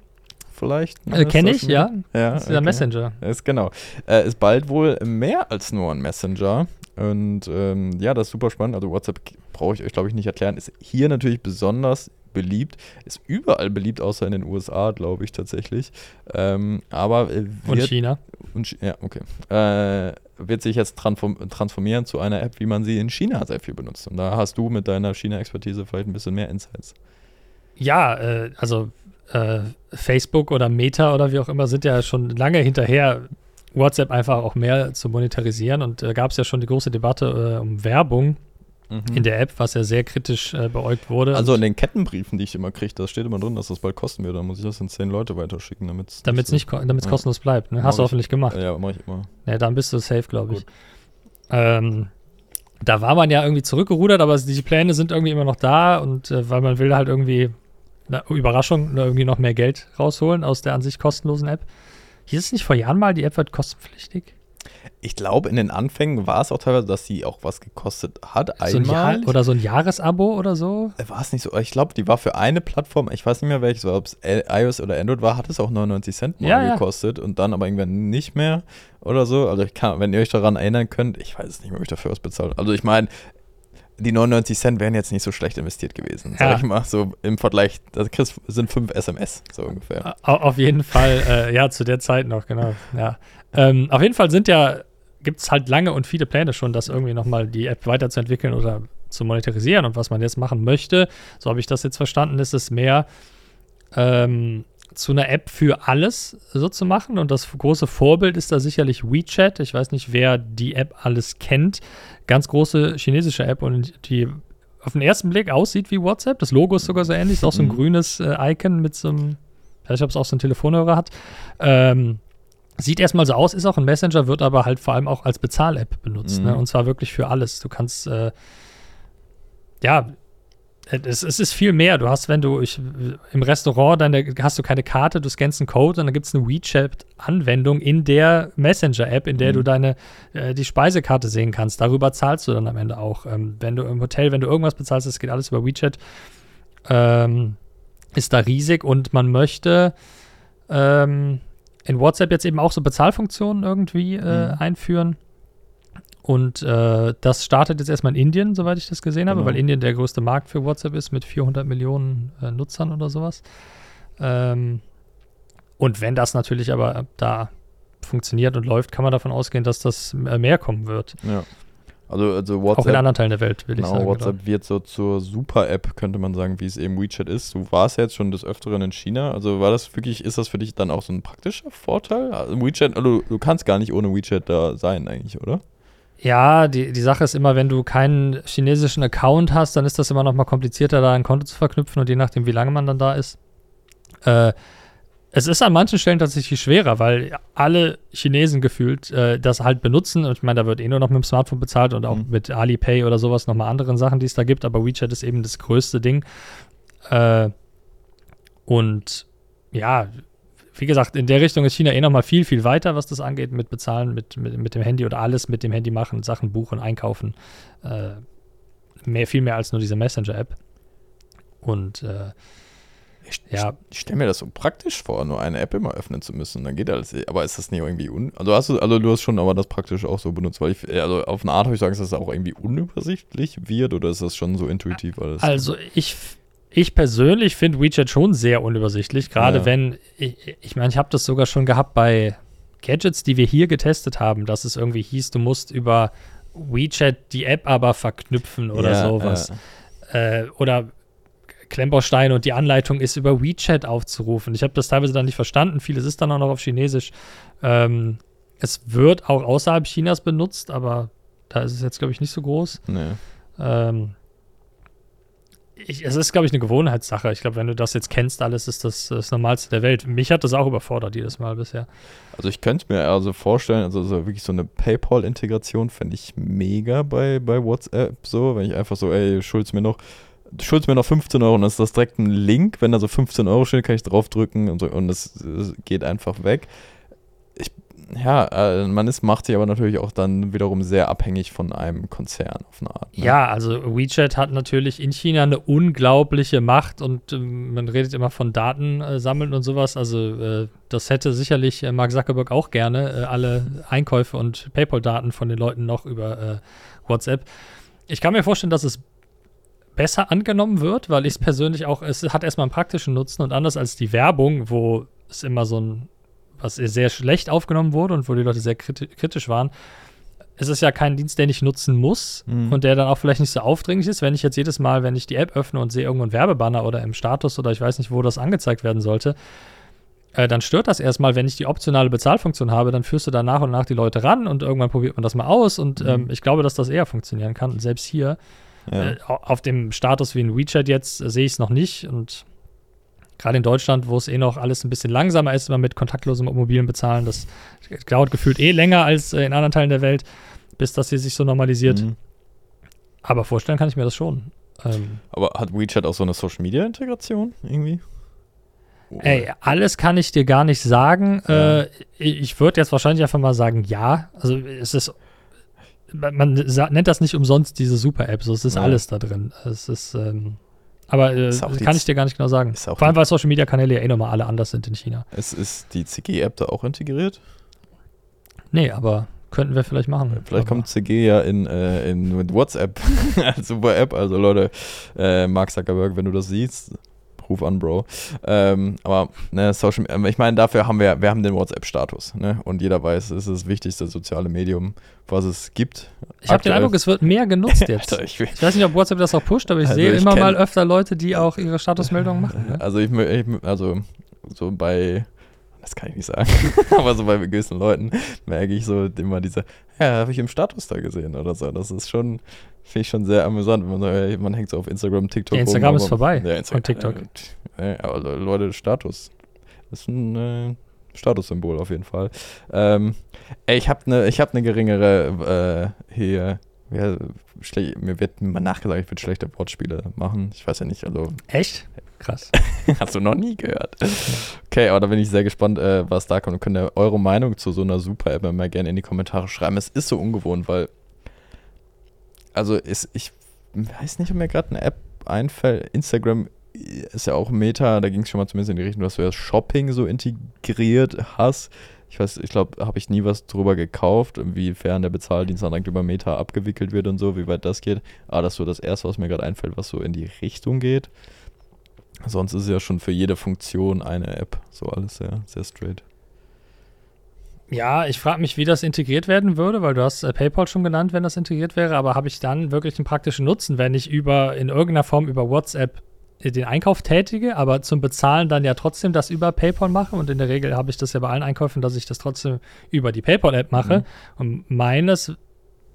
vielleicht? Äh, Kenne ich, ja. Ja. Das ist okay. Messenger. Ist genau. Äh, ist bald wohl mehr als nur ein Messenger. Und ähm, ja, das ist super spannend. Also WhatsApp brauche ich euch, glaube ich, nicht erklären. Ist hier natürlich besonders beliebt. Ist überall beliebt, außer in den USA, glaube ich tatsächlich. Ähm, aber äh, Und wird, China. und ja, okay. Äh, wird sich jetzt transform transformieren zu einer App, wie man sie in China sehr viel benutzt. Und da hast du mit deiner China-Expertise vielleicht ein bisschen mehr Insights. Ja, äh, also äh, Facebook oder Meta oder wie auch immer sind ja schon lange hinterher, WhatsApp einfach auch mehr zu monetarisieren. Und da gab es ja schon die große Debatte äh, um Werbung in der App, was ja sehr kritisch äh, beäugt wurde. Also in den Kettenbriefen, die ich immer kriege, da steht immer drin, dass das bald kosten wird. Dann muss ich das in zehn Leute weiterschicken, damit es damit es nicht, ko- damit's Ja. kostenlos bleibt. Ne? Hast du ich. hoffentlich gemacht. Ja, mache ich immer. Ja, dann bist du safe, glaube ich. Ähm, da war man ja irgendwie zurückgerudert, aber die Pläne sind irgendwie immer noch da und äh, weil man will halt irgendwie, na, Überraschung, irgendwie noch mehr Geld rausholen aus der an sich kostenlosen App. Hieß es nicht vor Jahren mal, die App wird kostenpflichtig? Ich glaube, in den Anfängen war es auch teilweise, dass sie auch was gekostet hat. So ein Jahr, oder so ein Jahresabo oder so? Äh, war es nicht so? Ich glaube, die war für eine Plattform, ich weiß nicht mehr welches, ob es iOS oder Android war, hat es auch 99 Cent mal ja, gekostet ja. und dann aber irgendwann nicht mehr oder so. Also ich kann, wenn ihr euch daran erinnern könnt, ich weiß es nicht mehr, ob ich dafür was bezahlt Also ich meine, die 99 Cent wären jetzt nicht so schlecht investiert gewesen, sag ja. ich mal, so im Vergleich. Das sind fünf SMS, so ungefähr. Auf jeden Fall, äh, ja, zu der Zeit noch, genau. Ja. Ähm, auf jeden Fall sind ja gibt es halt lange und viele Pläne schon, das irgendwie nochmal die App weiterzuentwickeln oder zu monetarisieren. Und was man jetzt machen möchte, so habe ich das jetzt verstanden, ist es mehr ähm, zu einer App für alles so zu machen. Und das große Vorbild ist da sicherlich WeChat. Ich weiß nicht, wer die App alles kennt. Ganz große chinesische App und die auf den ersten Blick aussieht wie WhatsApp. Das Logo ist sogar so ähnlich. Ist auch so ein mhm. grünes äh, Icon mit so einem, ich weiß nicht, ob es auch so einen Telefonhörer hat. Ähm, Sieht erstmal so aus, ist auch ein Messenger, wird aber halt vor allem auch als Bezahl-App benutzt. Ne? Mhm. Ne? Und zwar wirklich für alles. Du kannst, äh, ja, es, es, ist viel mehr. Du hast, wenn du ich, im Restaurant, dann hast du keine Karte, du scannst einen Code und dann gibt es eine WeChat-Anwendung in der Messenger-App, in der mhm. du deine äh, die Speisekarte sehen kannst. Darüber zahlst du dann am Ende auch. Ähm, wenn du im Hotel, wenn du irgendwas bezahlst, das geht alles über WeChat, ähm, ist da riesig und man möchte ähm, in WhatsApp jetzt eben auch so Bezahlfunktionen irgendwie äh, mhm. einführen. Und äh, das startet jetzt erstmal in Indien, soweit ich das gesehen habe, genau. weil Indien der größte Markt für WhatsApp ist mit 400 Millionen äh, Nutzern oder sowas. Ähm, und wenn das natürlich aber da funktioniert und läuft, kann man davon ausgehen, dass das äh, mehr kommen wird. Ja. Also, also WhatsApp, Auch in anderen Teilen der Welt, will genau, ich sagen. WhatsApp genau. wird so zur Super-App, könnte man sagen, wie es eben WeChat ist. Du warst ja jetzt schon des Öfteren in China. Also war das wirklich, ist das für dich dann auch so ein praktischer Vorteil? Also WeChat, also du kannst gar nicht ohne WeChat da sein eigentlich, oder? Ja, die, die Sache ist immer, wenn du keinen chinesischen Account hast, dann ist das immer noch mal komplizierter, da ein Konto zu verknüpfen und je nachdem, wie lange man dann da ist. Äh, es ist an manchen Stellen tatsächlich schwerer, weil alle Chinesen gefühlt äh, das halt benutzen. Und ich meine, da wird eh nur noch mit dem Smartphone bezahlt und auch mhm. mit Alipay oder sowas nochmal anderen Sachen, die es da gibt. Aber WeChat ist eben das größte Ding. Äh, und ja, wie gesagt, in der Richtung ist China eh nochmal viel, viel weiter, was das angeht, mit Bezahlen, mit, mit, mit dem Handy oder alles mit dem Handy machen, Sachen buchen, einkaufen. Äh, mehr, viel mehr als nur diese Messenger-App. Und äh, ich, ja. ich stelle mir das so praktisch vor, nur eine App immer öffnen zu müssen. Dann geht alles. Aber ist das nicht irgendwie un. Also hast du, also du hast schon aber das praktisch auch so benutzt, weil ich, also auf eine Art habe ich sagen, dass das auch irgendwie unübersichtlich wird oder ist das schon so intuitiv alles? Also ich, ich persönlich finde WeChat schon sehr unübersichtlich, gerade ja. wenn, ich, ich meine, ich habe das sogar schon gehabt bei Gadgets, die wir hier getestet haben, dass es irgendwie hieß, du musst über WeChat die App aber verknüpfen oder ja, sowas. Ja. Äh, oder Klemmbaustein und die Anleitung ist über WeChat aufzurufen. Ich habe das teilweise dann nicht verstanden. Vieles ist dann auch noch auf Chinesisch. Ähm, es wird auch außerhalb Chinas benutzt, aber da ist es jetzt, glaube ich, nicht so groß. Nee. Ähm, ich, es ist, glaube ich, eine Gewohnheitssache. Ich glaube, wenn du das jetzt kennst, alles ist das das Normalste der Welt. Mich hat das auch überfordert jedes Mal bisher. Also ich könnte mir also vorstellen, also so wirklich so eine PayPal-Integration fände ich mega bei, bei WhatsApp so, wenn ich einfach so, ey, schuld's mir noch schuldest mir noch 15 Euro und das ist das direkt ein Link. Wenn da so 15 Euro steht, kann ich draufdrücken und so und das, geht einfach weg. Ich, ja, äh, man ist, macht sich aber natürlich auch dann wiederum sehr abhängig von einem Konzern auf eine Art. Ne? Ja, also WeChat hat natürlich in China eine unglaubliche Macht und äh, man redet immer von Daten äh, sammeln und sowas. Also das hätte sicherlich Mark Zuckerberg auch gerne, alle Einkäufe und PayPal-Daten von den Leuten noch über WhatsApp. Ich kann mir vorstellen, dass es besser angenommen wird, weil ich es persönlich auch, es hat erstmal einen praktischen Nutzen und anders als die Werbung, wo es immer so ein, was sehr schlecht aufgenommen wurde und wo die Leute sehr kritisch waren, ist es ja kein Dienst, den ich nutzen muss mhm. und der dann auch vielleicht nicht so aufdringlich ist, wenn ich jetzt jedes Mal, wenn ich die App öffne und sehe irgendwo einen Werbebanner oder im Status oder ich weiß nicht, wo das angezeigt werden sollte, äh, dann stört das erstmal, wenn ich die optionale Bezahlfunktion habe, dann führst du da nach und nach die Leute ran und irgendwann probiert man das mal aus und mhm. ähm, ich glaube, dass das eher funktionieren kann. Und selbst hier ja. Äh, auf dem Status wie in WeChat jetzt äh, sehe ich es noch nicht. Und gerade in Deutschland, wo es eh noch alles ein bisschen langsamer ist, immer mit kontaktlosem mobilen Bezahlen, das dauert gefühlt eh länger als äh, in anderen Teilen der Welt, bis das hier sich so normalisiert. Mhm. Aber vorstellen kann ich mir das schon. Ähm, Aber hat WeChat auch so eine Social-Media-Integration irgendwie? ey, alles kann ich dir gar nicht sagen. Ja. Äh, ich würde jetzt wahrscheinlich einfach mal sagen, ja. Also es ist, man nennt das nicht umsonst diese Super-App. So, es ist Ja. alles da drin. Es ist, ähm, aber äh, Ist die kann ich dir gar nicht genau sagen. Vor allem, weil Social-Media-Kanäle ja eh nochmal alle anders sind in China. Es ist die CG-App da auch integriert? Nee, aber könnten wir vielleicht machen. Vielleicht aber, kommt CG ja in, äh, in mit WhatsApp als super App. Also Leute, äh, Mark Zuckerberg, wenn du das siehst, ruf an, Bro. Ähm, aber ne, Social, ich meine, dafür haben wir, wir haben den WhatsApp-Status, ne? Und jeder weiß, es ist das wichtigste soziale Medium, was es gibt. Ich habe den. Eindruck, es wird mehr genutzt jetzt. Alter, ich, Ich weiß nicht, ob WhatsApp das auch pusht, aber ich Also sehe ich immer mal öfter Leute, die auch ihre Statusmeldungen machen. Ne? also ich, ich, also so bei, das kann ich nicht sagen, aber so bei gewissen Leuten merke ich so immer diese, ja, habe ich im Status da gesehen oder so. Das ist schon, finde ich schon sehr amüsant. wenn Man, so, man hängt so auf Instagram, TikTok Ja, Instagram rum, ist vorbei Ja, Instagram, und TikTok. Äh, aber Le- Leute, Status. Das ist ein äh, Statussymbol auf jeden Fall. Ähm, ey, ich habe eine hab ne geringere äh, hier. Ja, schle- mir wird mal nachgesagt, ich würde schlechte Wortspiele machen. Ich weiß ja nicht, also Echt? Krass. Hast du noch nie gehört? Okay, aber da bin ich sehr gespannt, äh, was da kommt. Und könnt ihr eure Meinung zu so einer Super-App mal gerne in die Kommentare schreiben. Es ist so ungewohnt, weil. Also, ist, ich weiß nicht, ob mir gerade eine App einfällt. Instagram ist ja auch Meta, da ging es schon mal zumindest in die Richtung, dass du das Shopping so integriert hast. Ich weiß, ich glaube, habe ich nie was drüber gekauft, inwiefern der Bezahldienst dann direkt über Meta abgewickelt wird und so, wie weit das geht. Aber das ist so das Erste, was mir gerade einfällt, was so in die Richtung geht. Sonst ist es ja schon für jede Funktion eine App. So alles sehr, sehr straight. Ja, ich frage mich, wie das integriert werden würde, weil du hast äh, PayPal schon genannt, wenn das integriert wäre, aber habe ich dann wirklich einen praktischen Nutzen, wenn ich über in irgendeiner Form über WhatsApp den Einkauf tätige, aber zum Bezahlen dann ja trotzdem das über PayPal mache und in der Regel habe ich das ja bei allen Einkäufen, dass ich das trotzdem über die PayPal-App mache. Mhm. Und meines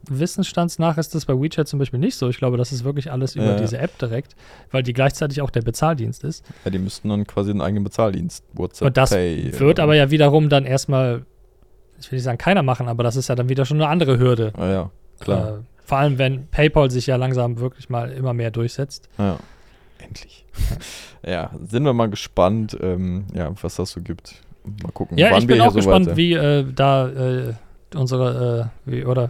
Wissensstands nach ist das bei WeChat zum Beispiel nicht so. Ich glaube, das ist wirklich alles über Ja. diese App direkt, weil die gleichzeitig auch der Bezahldienst ist. Ja, die müssten dann quasi einen eigenen Bezahldienst, WhatsApp Und das Pay. wird aber ja wiederum dann erstmal, ich will nicht sagen keiner machen, aber das ist ja dann wieder schon eine andere Hürde. Ah, ja, klar. Äh, vor allem, wenn PayPal sich ja langsam wirklich mal immer mehr durchsetzt. Ja. Endlich. ja, sind wir mal gespannt, ähm, ja, was das so gibt. Mal gucken, Ja, ich bin wir auch so gespannt, sind. wie äh, da äh, unsere, äh, wie, oder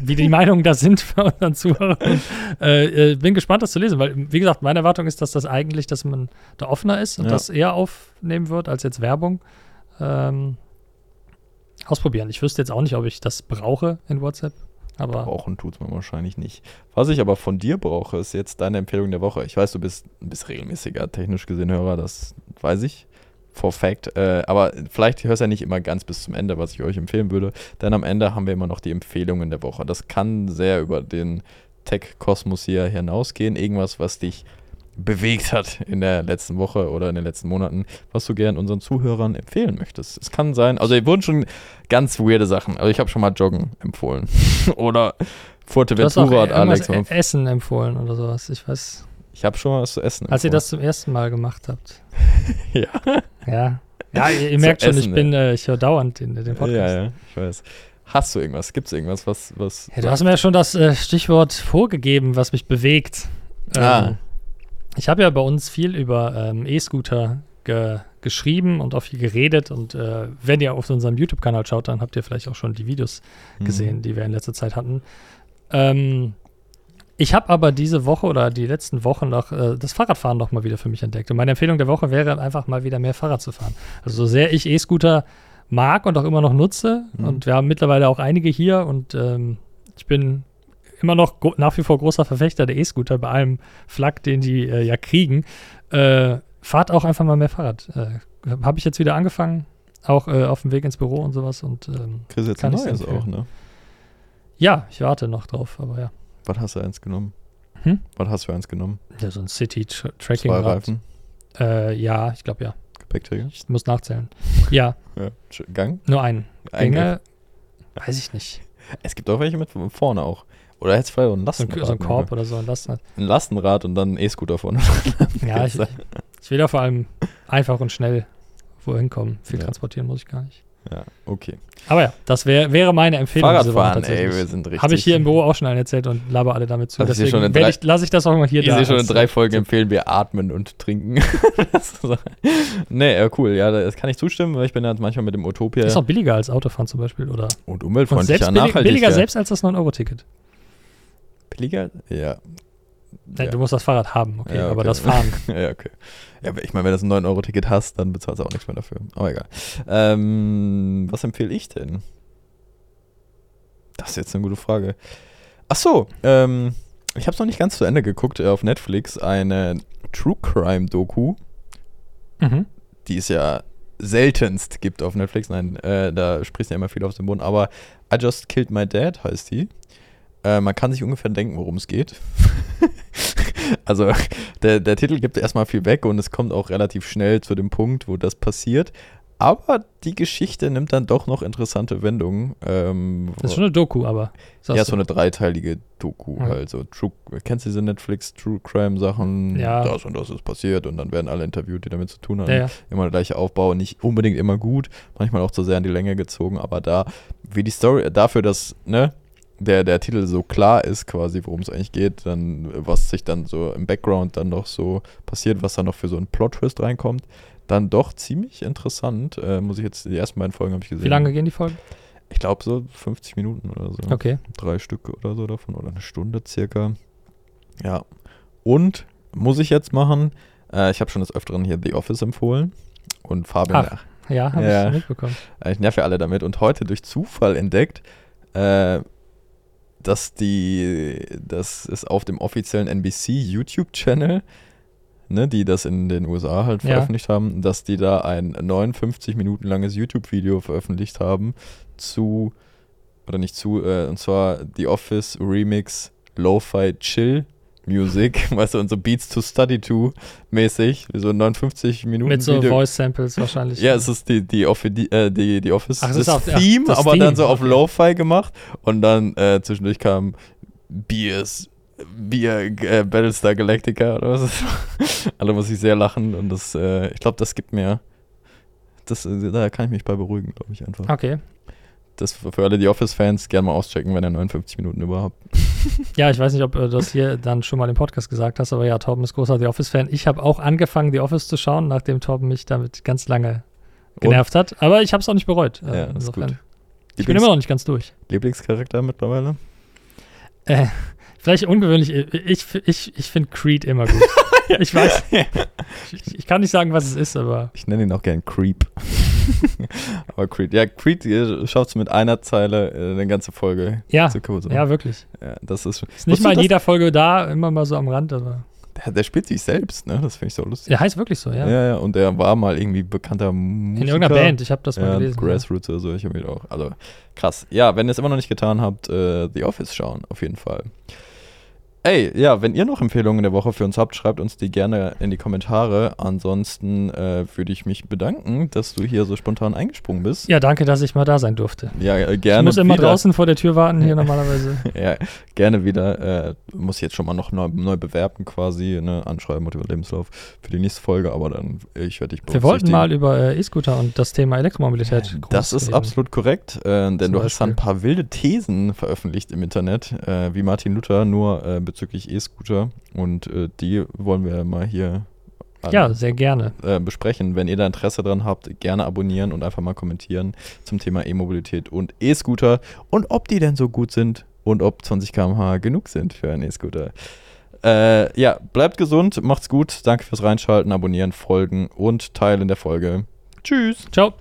wie die Meinungen da sind für unseren Zuhörer. äh, äh, bin gespannt, das zu lesen, weil, wie gesagt, meine Erwartung ist, dass das eigentlich, dass man da offener ist und Ja. das eher aufnehmen wird als jetzt Werbung. Ähm, ausprobieren. Ich wüsste jetzt auch nicht, ob ich das brauche in WhatsApp, aber Brauchen tut man wahrscheinlich nicht. Was ich aber von dir brauche, ist jetzt deine Empfehlung der Woche. Ich weiß, du bist, bist regelmäßiger technisch gesehen Hörer, das weiß ich. For fact. Äh, aber vielleicht hörst du ja nicht immer ganz bis zum Ende, was ich euch empfehlen würde. Denn am Ende haben wir immer noch die Empfehlungen der Woche. Das kann sehr über den Tech-Kosmos hier hinausgehen. Irgendwas, was dich bewegt hat in der letzten Woche oder in den letzten Monaten, was du gern unseren Zuhörern empfehlen möchtest. Es kann sein, also hier wurden schon ganz weirde Sachen. Also ich habe schon mal Joggen empfohlen. oder Fuerteventura hat Alex. Essen empfohlen oder sowas. Ich weiß, Ich habe schon mal was zu essen. als ihr das zum ersten Mal gemacht habt. Ja. Ja. Ja, ihr, ihr merkt schon, ich essen, bin, äh, ich höre dauernd den, den Podcast. Ja, ja, ich weiß. Hast du irgendwas? Gibt es irgendwas, was. was Ja, du hast mir ja schon das äh, Stichwort vorgegeben, was mich bewegt. Ah. Ich habe ja bei uns viel über ähm, E-Scooter ge geschrieben und auch viel geredet. Und äh, wenn ihr auf unserem YouTube-Kanal schaut, dann habt ihr vielleicht auch schon die Videos Mhm. gesehen, die wir in letzter Zeit hatten. Ähm, ich habe aber diese Woche oder die letzten Wochen noch äh, das Fahrradfahren noch mal wieder für mich entdeckt. Und meine Empfehlung der Woche wäre einfach mal wieder mehr Fahrrad zu fahren. Also so sehr ich E-Scooter mag und auch immer noch nutze, Mhm. und wir haben mittlerweile auch einige hier und ähm, ich bin immer noch nach wie vor großer Verfechter der E-Scooter bei allem Flak, den die äh, ja kriegen. Äh, fahrt auch einfach mal mehr Fahrrad. Äh, habe ich jetzt wieder angefangen, auch äh, auf dem Weg ins Büro und sowas und ähm, Chris, jetzt Kann ein neues auch, ne? ja, ich warte noch drauf, aber ja. Was hast du eins genommen? Hm? Was hast du eins genommen? Ja, so ein Zwei City-Tracking-Rad. Reifen, Äh, ja, ich glaube ja. Gepäckträger? Ich muss nachzählen. Ja, Ja. Gang? nur einen. Ein Gänge, weiß ich nicht. Es gibt auch welche mit vorne auch. Oder hättest du vielleicht auch ein So ein, Lastenrad. so ein Korb oder so ein Lastenrad. Ein Lastenrad und dann ein E-Scooter vorne. Ja, ich, ich will da vor allem einfach und schnell wohin kommen. Viel Ja. transportieren muss ich gar nicht. Ja, okay. Aber ja, das wär, wäre meine Empfehlung. Fahrradfahren, ey, wir sind richtig. Habe ich hier im Büro auch schon allen erzählt und laber alle damit zu. Also ich in Deswegen drei- ich, lasse ich das auch mal hier Ich da. sehe schon in drei Folgen empfehlen wir atmen und trinken. Das nee, cool. Ja, das kann ich zustimmen, weil ich bin ja manchmal mit dem Utopia Ist auch billiger als Autofahren zum Beispiel, oder? und Und umweltfreundlicher, selbst billig, nachhaltiger. billiger selbst als das 9-Euro-Ticket. Billiger? Ja. Ja. Du musst das Fahrrad haben, okay, Ja, aber okay. das Fahren. ja, okay. Ja, aber ich meine, wenn du ein 9-Euro-Ticket hast, dann bezahlst du auch nichts mehr dafür. Aber egal. Ähm, was empfehle ich denn? Das ist jetzt eine gute Frage. Ach so, ähm, ich habe es noch nicht ganz zu Ende geguckt äh, auf Netflix. Eine True Crime Doku, mhm. die es ja seltenst gibt auf Netflix. Nein, äh, da sprichst du ja immer viel auf den Boden. Aber I Just Killed My Dad heißt die. Äh, man kann sich ungefähr denken, worum es geht. also der, der Titel gibt erstmal viel weg und es kommt auch relativ schnell zu dem Punkt, wo das passiert. Aber die Geschichte nimmt dann doch noch interessante Wendungen. Ähm, Das ist schon eine Doku, aber. ja, so eine dreiteilige Doku Ja. halt. So True, kennst du diese Netflix True Crime Sachen? Ja. Das und das ist passiert und dann werden alle interviewt, die damit zu tun haben. ja, ja. Immer der gleiche Aufbau, nicht unbedingt immer gut, manchmal auch zu sehr in die Länge gezogen, aber da, wie die Story, dafür, dass, ne, der, der Titel so klar ist, quasi, worum es eigentlich geht, dann, was sich dann so im Background dann noch so passiert, was dann noch für so einen Plot-Twist reinkommt, dann doch ziemlich interessant. Äh, muss ich jetzt, die ersten beiden Folgen habe ich gesehen. Wie lange gehen die Folgen? Ich glaube so 50 Minuten oder so. Okay. Drei Stück oder so davon oder eine Stunde circa. Ja. Und muss ich jetzt machen, äh, ich habe schon des Öfteren hier The Office empfohlen und Fabian, Ach. Ja, habe Ja. ich mitbekommen. äh, ich nerv ja alle damit und heute durch Zufall entdeckt, äh, dass die, das ist auf dem offiziellen NBC YouTube-Channel, ne, die das in den USA halt Ja. veröffentlicht haben, dass die da ein 59 Minuten langes YouTube-Video veröffentlicht haben zu, oder nicht zu, äh, und zwar The Office Remix Lo-Fi Chill Music, weißt du, und so Beats to Study to mäßig, so ein 59 Minuten Mit so Video. Voice-Samples wahrscheinlich. Ja, es ist die, die, Offi die, äh, die, die Office Ach, das ja, Theme, das aber Theme, dann so auf. Lo-Fi gemacht und dann äh, zwischendurch kam Beers, Bier, äh, Battlestar Galactica oder was. Alle muss ich sehr lachen und das, äh, ich glaube, das gibt mir, das, da kann ich mich bei beruhigen, glaube ich einfach. Okay. Das für alle die Office-Fans gerne mal auschecken, wenn ihr 59 Minuten überhaupt. Ja, ich weiß nicht, ob du das hier dann schon mal im Podcast gesagt hast, aber ja, Torben ist großer The Office-Fan. Ich habe auch angefangen, The Office zu schauen, nachdem Torben mich damit ganz lange genervt hat. Aber ich habe es auch nicht bereut. Äh, Ja, ist gut. Ich bin immer noch nicht ganz durch. Lieblingscharakter mittlerweile? Äh, vielleicht ungewöhnlich. Ich, ich, ich finde Creed immer gut. ich weiß. Ich, ich kann nicht sagen, was es ist, aber Ich nenne ihn auch gern Creep. aber Creed, ja, Creed schafft es mit einer Zeile äh, eine ganze Folge ja, zu kurz. ja, wirklich. ja, das ist. Ist nicht mal dass- jeder Folge da, immer mal so am Rand, aber. Der, der spielt sich selbst, ne? Das finde ich so lustig. Der heißt wirklich so, ja. Ja. ja, und der war mal irgendwie bekannter Musiker. In irgendeiner Band, ich habe das mal ja, gelesen. Grassroots oder so, ich habe auch. Also krass. Ja, wenn ihr es immer noch nicht getan habt, äh, The Office schauen, auf jeden Fall. Ey, ja, wenn ihr noch Empfehlungen der Woche für uns habt, schreibt uns die gerne in die Kommentare. Ansonsten äh, würde ich mich bedanken, dass du hier so spontan eingesprungen bist. Ja, danke, dass ich mal da sein durfte. Ja, äh, Ich gerne muss immer wieder. draußen vor der Tür warten hier normalerweise. Ja, gerne wieder. Äh, muss jetzt schon mal noch neu, neu bewerben quasi, ne? Anschreiben und über Lebenslauf für die nächste Folge, aber dann, ich werde dich Wir wollten mal über äh, E-Scooter und das Thema Elektromobilität. Das ist reden. absolut korrekt, äh, denn Zum du hast da ein Beispiel. paar wilde Thesen veröffentlicht im Internet, äh, wie Martin Luther, nur äh, bezüglich E-Scooter. Und äh, die wollen wir mal hier an- Ja, sehr gerne. äh, besprechen. Wenn ihr da Interesse dran habt, gerne abonnieren und einfach mal kommentieren zum Thema E-Mobilität und E-Scooter und ob die denn so gut sind und ob 20 km/h genug sind für einen E-Scooter. Äh, ja, bleibt gesund, macht's gut, danke fürs Reinschalten, abonnieren, folgen und teilen der Folge. Tschüss! Ciao.